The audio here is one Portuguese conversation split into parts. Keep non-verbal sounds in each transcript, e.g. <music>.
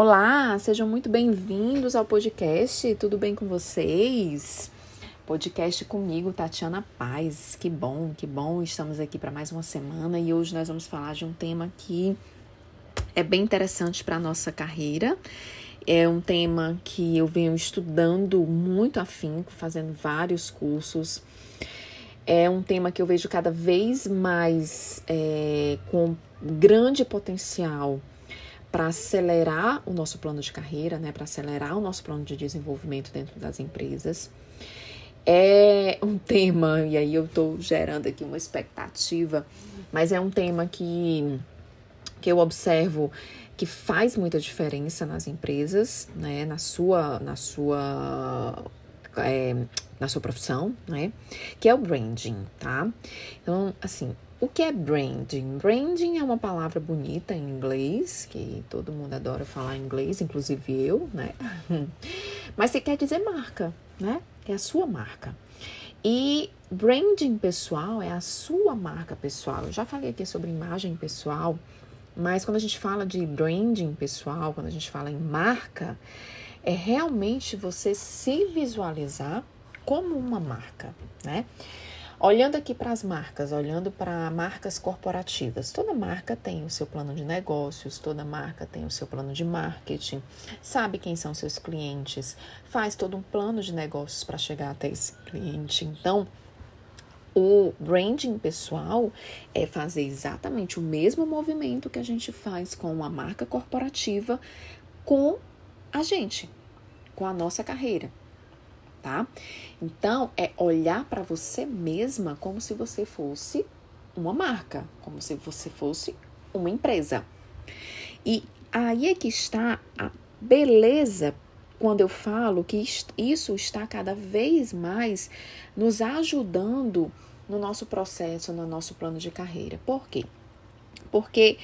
Olá, sejam muito bem-vindos ao podcast. Tudo bem com vocês? Podcast comigo, Tatiana Paz. Que bom, que bom. Estamos aqui para mais uma semana e hoje nós vamos falar de um tema que é bem interessante para a nossa carreira. É um tema que eu venho estudando muito afinco, fazendo vários cursos. É um tema que eu vejo cada vez mais é, com grande potencial para acelerar o nosso plano de carreira, né, para acelerar o nosso plano de desenvolvimento dentro das empresas. É um <laughs> tema, e aí eu estou gerando aqui uma expectativa, mas é um tema que, que eu observo que faz muita diferença nas empresas, né, na sua, na sua, é, na sua profissão, né, que é o branding, tá? Então, assim, o que é branding? Branding é uma palavra bonita em inglês, que todo mundo adora falar inglês, inclusive eu, né? <laughs> Mas se quer dizer marca, né? É a sua marca. E branding pessoal é a sua marca pessoal. Eu já falei aqui sobre imagem pessoal, mas quando a gente fala de branding pessoal, quando a gente fala em marca, é realmente você se visualizar como uma marca, né? Olhando aqui para as marcas, olhando para marcas corporativas, toda marca tem o seu plano de negócios, toda marca tem o seu plano de marketing, sabe quem são seus clientes, faz todo um plano de negócios para chegar até esse cliente. Então, o branding pessoal é fazer exatamente o mesmo movimento que a gente faz com a marca corporativa com a gente, com a nossa carreira tá? Então, é olhar para você mesma como se você fosse uma marca, como se você fosse uma empresa. E aí é que está a beleza quando eu falo que isso está cada vez mais nos ajudando no nosso processo, no nosso plano de carreira. Por quê? Porque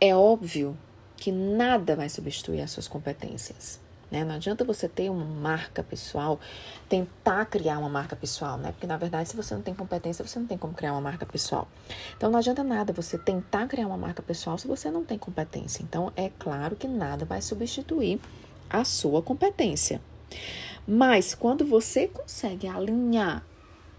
é óbvio que nada vai substituir as suas competências. Né? Não adianta você ter uma marca pessoal, tentar criar uma marca pessoal, né? Porque na verdade, se você não tem competência, você não tem como criar uma marca pessoal. Então não adianta nada você tentar criar uma marca pessoal se você não tem competência. Então é claro que nada vai substituir a sua competência. Mas quando você consegue alinhar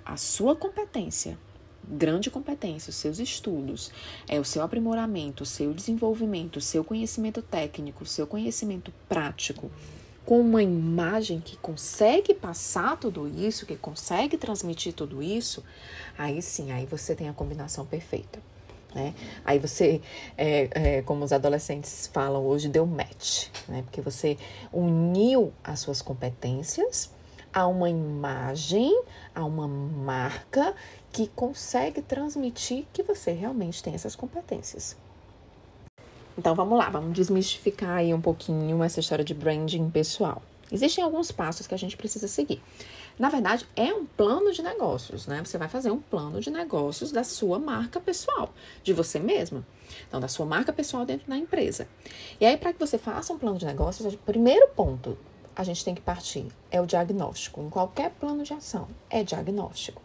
a sua competência grande competência, os seus estudos, é o seu aprimoramento, o seu desenvolvimento, o seu conhecimento técnico, o seu conhecimento prático com uma imagem que consegue passar tudo isso, que consegue transmitir tudo isso, aí sim, aí você tem a combinação perfeita. Né? Aí você, é, é, como os adolescentes falam hoje, deu match, né? porque você uniu as suas competências a uma imagem, a uma marca que consegue transmitir que você realmente tem essas competências. Então vamos lá, vamos desmistificar aí um pouquinho essa história de branding pessoal. Existem alguns passos que a gente precisa seguir. Na verdade, é um plano de negócios, né? Você vai fazer um plano de negócios da sua marca pessoal, de você mesma. Então, da sua marca pessoal dentro da empresa. E aí, para que você faça um plano de negócios, o primeiro ponto a gente tem que partir é o diagnóstico. Em qualquer plano de ação, é diagnóstico.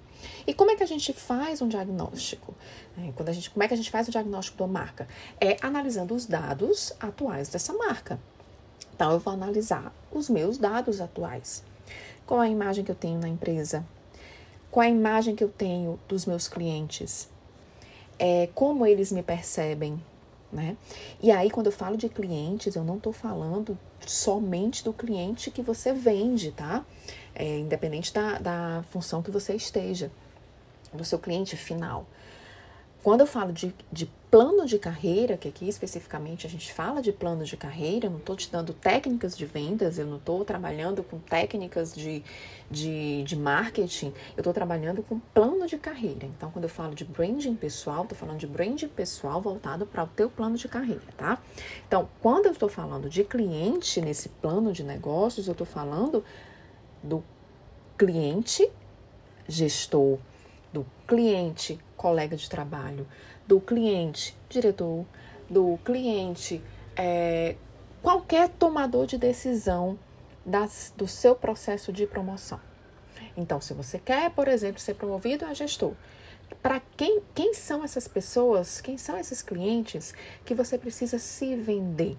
E como é que a gente faz um diagnóstico? É, quando a gente, como é que a gente faz o diagnóstico da marca? É analisando os dados atuais dessa marca. Então, eu vou analisar os meus dados atuais. Qual a imagem que eu tenho na empresa? Qual a imagem que eu tenho dos meus clientes? É, como eles me percebem? Né? E aí, quando eu falo de clientes, eu não estou falando somente do cliente que você vende, tá? É, independente da, da função que você esteja, do seu cliente final. Quando eu falo de, de plano de carreira, que aqui especificamente a gente fala de plano de carreira, eu não estou te dando técnicas de vendas, eu não estou trabalhando com técnicas de, de, de marketing, eu estou trabalhando com plano de carreira. Então, quando eu falo de branding pessoal, estou falando de branding pessoal voltado para o teu plano de carreira, tá? Então, quando eu estou falando de cliente nesse plano de negócios, eu estou falando do cliente gestor, do cliente colega de trabalho, do cliente diretor, do cliente é, qualquer tomador de decisão das, do seu processo de promoção. Então, se você quer, por exemplo, ser promovido a gestor, para quem, quem são essas pessoas, quem são esses clientes que você precisa se vender?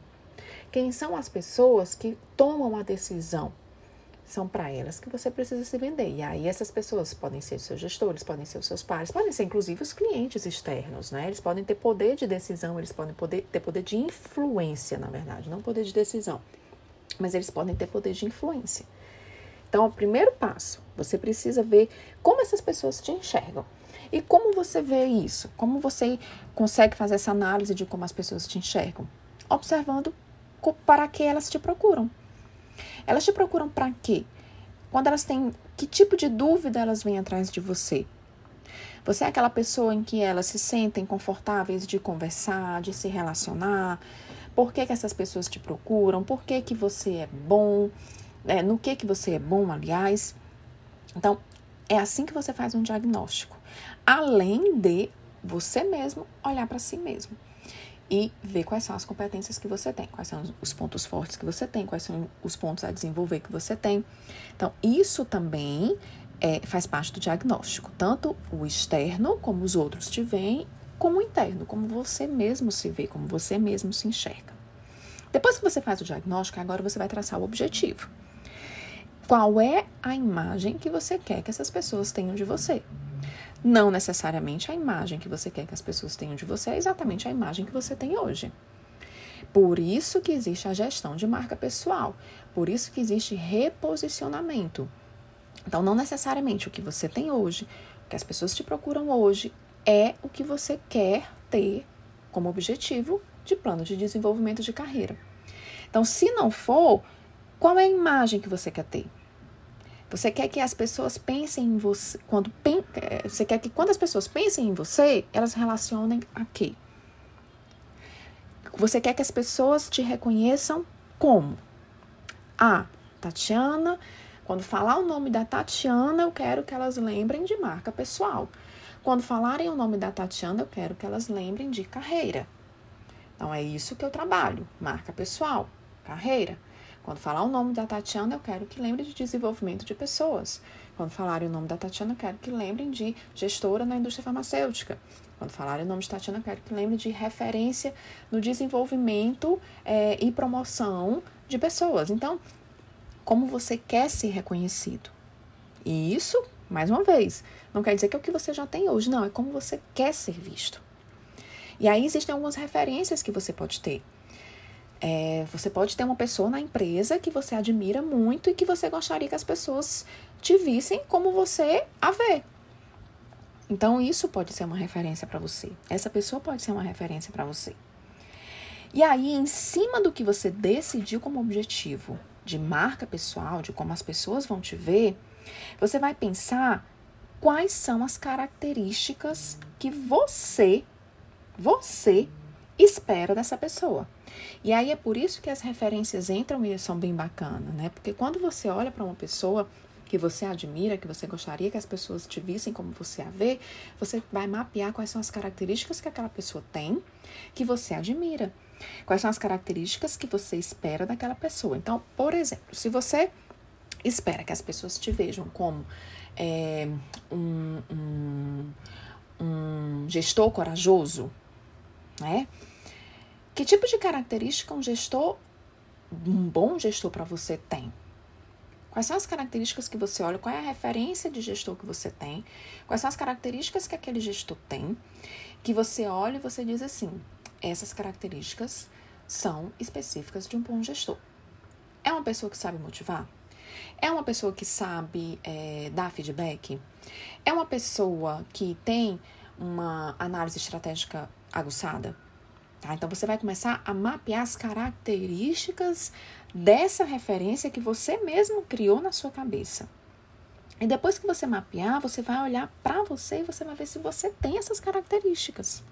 Quem são as pessoas que tomam a decisão? São para elas que você precisa se vender. E aí essas pessoas podem ser os seus gestores, podem ser os seus pares, podem ser inclusive os clientes externos, né? Eles podem ter poder de decisão, eles podem poder, ter poder de influência, na verdade, não poder de decisão. Mas eles podem ter poder de influência. Então, o primeiro passo, você precisa ver como essas pessoas te enxergam. E como você vê isso? Como você consegue fazer essa análise de como as pessoas te enxergam? Observando para que elas te procuram. Elas te procuram para quê? Quando elas têm que tipo de dúvida elas vêm atrás de você? Você é aquela pessoa em que elas se sentem confortáveis de conversar, de se relacionar? Por que, que essas pessoas te procuram? Por que, que você é bom? É, no que, que você é bom, aliás? Então, é assim que você faz um diagnóstico. Além de você mesmo olhar para si mesmo e ver quais são as competências que você tem, quais são os pontos fortes que você tem, quais são os pontos a desenvolver que você tem. Então, isso também é, faz parte do diagnóstico, tanto o externo, como os outros te veem, como o interno, como você mesmo se vê, como você mesmo se enxerga. Depois que você faz o diagnóstico, agora você vai traçar o objetivo. Qual é a imagem que você quer que essas pessoas tenham de você? Não necessariamente a imagem que você quer que as pessoas tenham de você é exatamente a imagem que você tem hoje. Por isso que existe a gestão de marca pessoal. Por isso que existe reposicionamento. Então, não necessariamente o que você tem hoje, o que as pessoas te procuram hoje, é o que você quer ter como objetivo de plano de desenvolvimento de carreira. Então, se não for, qual é a imagem que você quer ter? Você quer que as pessoas pensem em você, quando é, você quer que quando as pessoas pensem em você, elas relacionem a quê? Você quer que as pessoas te reconheçam como? Ah, Tatiana, quando falar o nome da Tatiana, eu quero que elas lembrem de marca pessoal. Quando falarem o nome da Tatiana, eu quero que elas lembrem de carreira. Então é isso que eu trabalho, marca pessoal, carreira. Quando falar o nome da Tatiana, eu quero que lembre de desenvolvimento de pessoas. Quando falarem o nome da Tatiana, eu quero que lembrem de gestora na indústria farmacêutica. Quando falarem o nome de Tatiana, eu quero que lembrem de referência no desenvolvimento é, e promoção de pessoas. Então, como você quer ser reconhecido? E isso, mais uma vez, não quer dizer que é o que você já tem hoje, não, é como você quer ser visto. E aí existem algumas referências que você pode ter. É, você pode ter uma pessoa na empresa que você admira muito e que você gostaria que as pessoas te vissem como você a vê. Então, isso pode ser uma referência para você. Essa pessoa pode ser uma referência para você. E aí, em cima do que você decidiu como objetivo de marca pessoal, de como as pessoas vão te ver, você vai pensar quais são as características que você, você espera dessa pessoa. E aí é por isso que as referências entram e são bem bacanas, né? Porque quando você olha para uma pessoa que você admira, que você gostaria que as pessoas te vissem como você a vê, você vai mapear quais são as características que aquela pessoa tem que você admira. Quais são as características que você espera daquela pessoa. Então, por exemplo, se você espera que as pessoas te vejam como é, um, um, um gestor corajoso, né? Que tipo de característica um gestor, um bom gestor para você tem? Quais são as características que você olha? Qual é a referência de gestor que você tem? Quais são as características que aquele gestor tem? Que você olha e você diz assim: essas características são específicas de um bom gestor. É uma pessoa que sabe motivar? É uma pessoa que sabe é, dar feedback? É uma pessoa que tem uma análise estratégica aguçada? Tá? Então você vai começar a mapear as características dessa referência que você mesmo criou na sua cabeça. E depois que você mapear, você vai olhar para você e você vai ver se você tem essas características.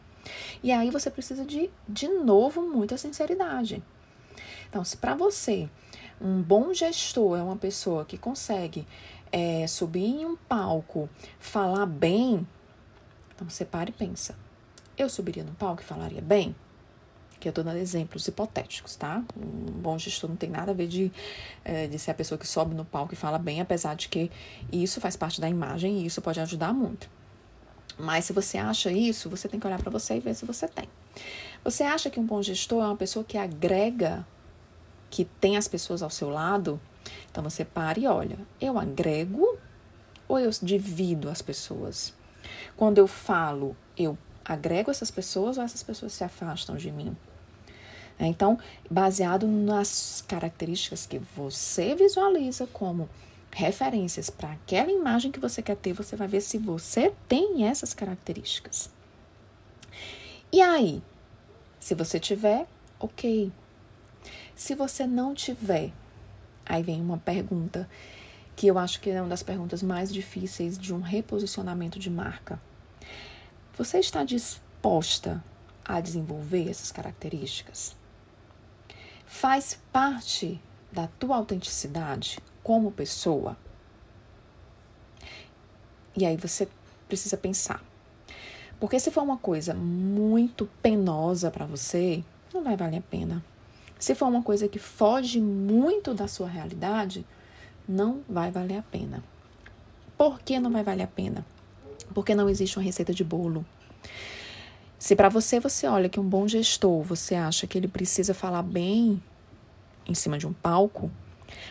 E aí você precisa de, de novo, muita sinceridade. Então, se para você um bom gestor é uma pessoa que consegue é, subir em um palco, falar bem, então você para e pensa: eu subiria no palco e falaria bem? Que eu estou dando exemplos hipotéticos, tá? Um bom gestor não tem nada a ver de, é, de ser a pessoa que sobe no palco e fala bem, apesar de que isso faz parte da imagem e isso pode ajudar muito. Mas se você acha isso, você tem que olhar para você e ver se você tem. Você acha que um bom gestor é uma pessoa que agrega que tem as pessoas ao seu lado, então você para e olha, eu agrego ou eu divido as pessoas? Quando eu falo, eu agrego essas pessoas ou essas pessoas se afastam de mim? É, então, baseado nas características que você visualiza como referências para aquela imagem que você quer ter, você vai ver se você tem essas características. E aí, se você tiver, ok. Se você não tiver, aí vem uma pergunta que eu acho que é uma das perguntas mais difíceis de um reposicionamento de marca. Você está disposta a desenvolver essas características? Faz parte da tua autenticidade como pessoa? E aí você precisa pensar. Porque se for uma coisa muito penosa para você, não vai valer a pena. Se for uma coisa que foge muito da sua realidade, não vai valer a pena. Por que não vai valer a pena? Porque não existe uma receita de bolo. Se para você você olha que um bom gestor, você acha que ele precisa falar bem em cima de um palco,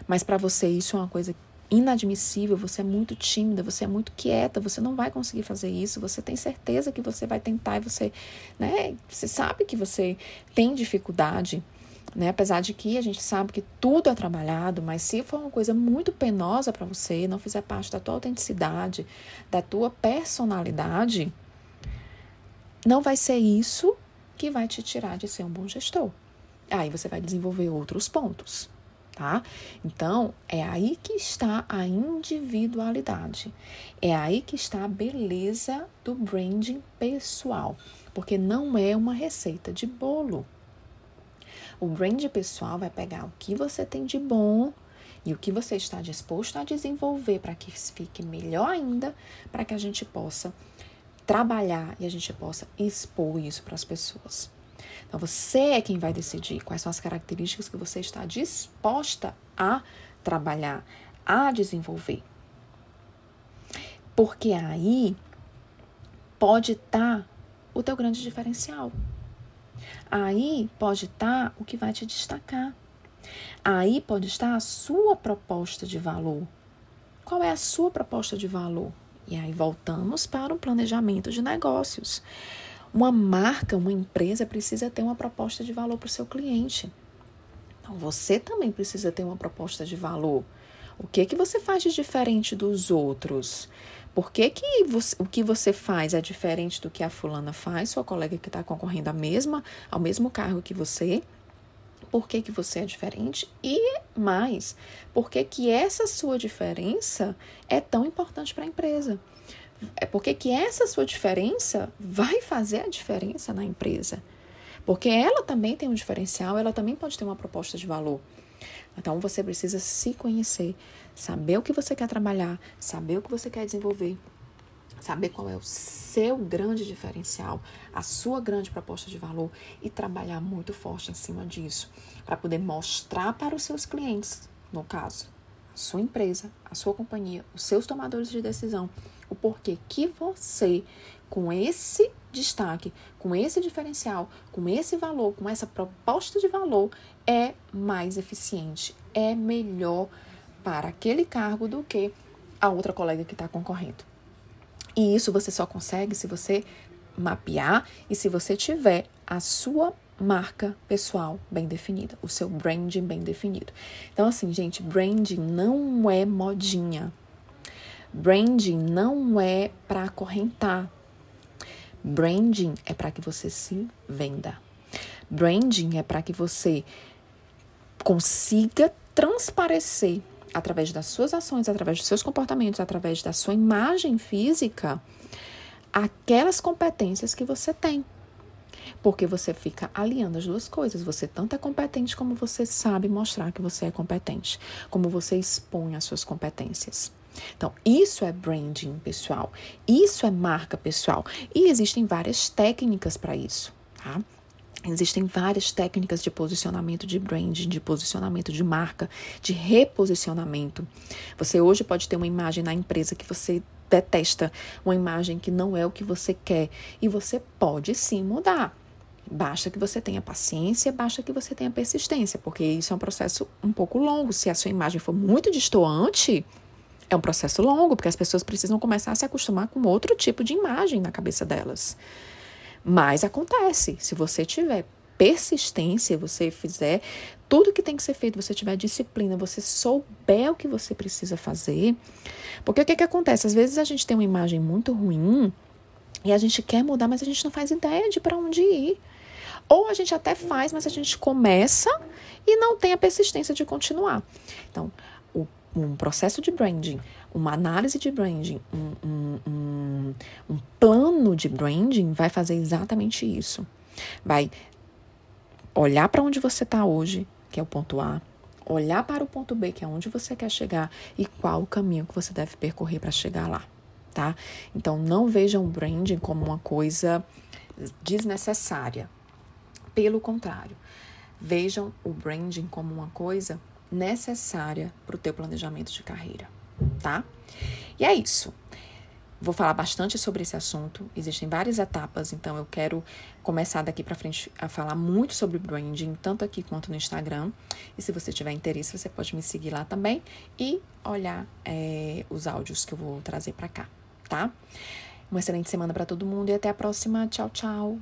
mas para você isso é uma coisa inadmissível, você é muito tímida, você é muito quieta, você não vai conseguir fazer isso, você tem certeza que você vai tentar e você, né, você sabe que você tem dificuldade, né? Apesar de que a gente sabe que tudo é trabalhado, mas se for uma coisa muito penosa para você, não fizer parte da tua autenticidade, da tua personalidade, não vai ser isso que vai te tirar de ser um bom gestor. Aí você vai desenvolver outros pontos tá? Então, é aí que está a individualidade. É aí que está a beleza do branding pessoal, porque não é uma receita de bolo. O brand pessoal vai pegar o que você tem de bom e o que você está disposto a desenvolver para que fique melhor ainda, para que a gente possa trabalhar e a gente possa expor isso para as pessoas. Então você é quem vai decidir quais são as características que você está disposta a trabalhar, a desenvolver. Porque aí pode estar tá o teu grande diferencial. Aí pode estar tá o que vai te destacar. Aí pode estar a sua proposta de valor. Qual é a sua proposta de valor? E aí voltamos para o planejamento de negócios. Uma marca, uma empresa precisa ter uma proposta de valor para o seu cliente. Então, você também precisa ter uma proposta de valor. O que que você faz de diferente dos outros? Por que, que você, o que você faz é diferente do que a fulana faz, sua colega que está concorrendo à mesma, ao mesmo cargo que você? Por que, que você é diferente? E mais, por que, que essa sua diferença é tão importante para a empresa? É porque que essa sua diferença vai fazer a diferença na empresa. Porque ela também tem um diferencial, ela também pode ter uma proposta de valor. Então você precisa se conhecer, saber o que você quer trabalhar, saber o que você quer desenvolver, saber qual é o seu grande diferencial, a sua grande proposta de valor e trabalhar muito forte em cima disso, para poder mostrar para os seus clientes, no caso, a sua empresa, a sua companhia, os seus tomadores de decisão, o porquê que você, com esse destaque, com esse diferencial, com esse valor, com essa proposta de valor, é mais eficiente, é melhor para aquele cargo do que a outra colega que está concorrendo. E isso você só consegue se você mapear e se você tiver a sua marca pessoal bem definida, o seu branding bem definido. Então, assim, gente, branding não é modinha. Branding não é para acorrentar. Branding é para que você se venda. Branding é para que você consiga transparecer através das suas ações, através dos seus comportamentos, através da sua imagem física, aquelas competências que você tem. Porque você fica aliando as duas coisas. Você tanto é competente como você sabe mostrar que você é competente, como você expõe as suas competências. Então, isso é branding pessoal, isso é marca pessoal. E existem várias técnicas para isso, tá? Existem várias técnicas de posicionamento de branding, de posicionamento de marca, de reposicionamento. Você hoje pode ter uma imagem na empresa que você detesta, uma imagem que não é o que você quer, e você pode sim mudar. Basta que você tenha paciência, basta que você tenha persistência, porque isso é um processo um pouco longo. Se a sua imagem for muito distoante, é um processo longo, porque as pessoas precisam começar a se acostumar com outro tipo de imagem na cabeça delas. Mas acontece, se você tiver persistência, você fizer tudo que tem que ser feito, você tiver disciplina, você souber o que você precisa fazer. Porque o que, que acontece? Às vezes a gente tem uma imagem muito ruim e a gente quer mudar, mas a gente não faz ideia de para onde ir. Ou a gente até faz, mas a gente começa e não tem a persistência de continuar. Então, o, um processo de branding, uma análise de branding, um, um, um, um plano de branding vai fazer exatamente isso. Vai olhar para onde você está hoje, que é o ponto A, olhar para o ponto B, que é onde você quer chegar, e qual o caminho que você deve percorrer para chegar lá, tá? Então, não vejam o branding como uma coisa desnecessária. Pelo contrário, vejam o branding como uma coisa necessária para o teu planejamento de carreira, tá? E é isso. Vou falar bastante sobre esse assunto. Existem várias etapas, então eu quero começar daqui para frente a falar muito sobre branding, tanto aqui quanto no Instagram. E se você tiver interesse, você pode me seguir lá também e olhar é, os áudios que eu vou trazer para cá, tá? Uma excelente semana para todo mundo e até a próxima. Tchau, tchau.